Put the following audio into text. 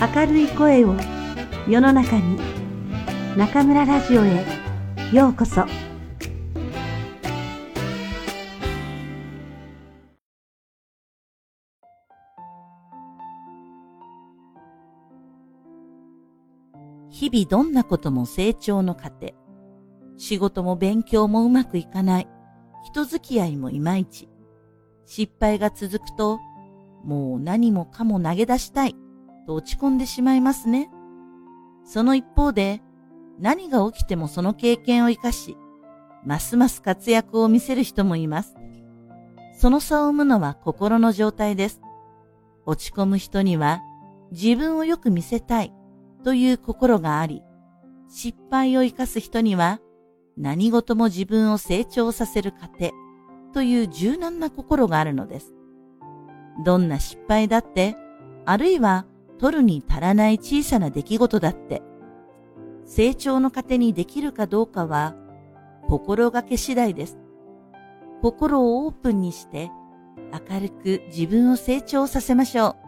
明るい声を世の中に中村ラジオへようこそ日々どんなことも成長の過程。仕事も勉強もうまくいかない。人付き合いもいまいち。失敗が続くと、もう何もかも投げ出したいと落ち込んでしまいますね。その一方で、何が起きてもその経験を活かし、ますます活躍を見せる人もいます。その差を生むのは心の状態です。落ち込む人には自分をよく見せたいという心があり、失敗を生かす人には何事も自分を成長させる過程という柔軟な心があるのです。どんな失敗だって、あるいは取るに足らない小さな出来事だって、成長の糧にできるかどうかは、心がけ次第です。心をオープンにして、明るく自分を成長させましょう。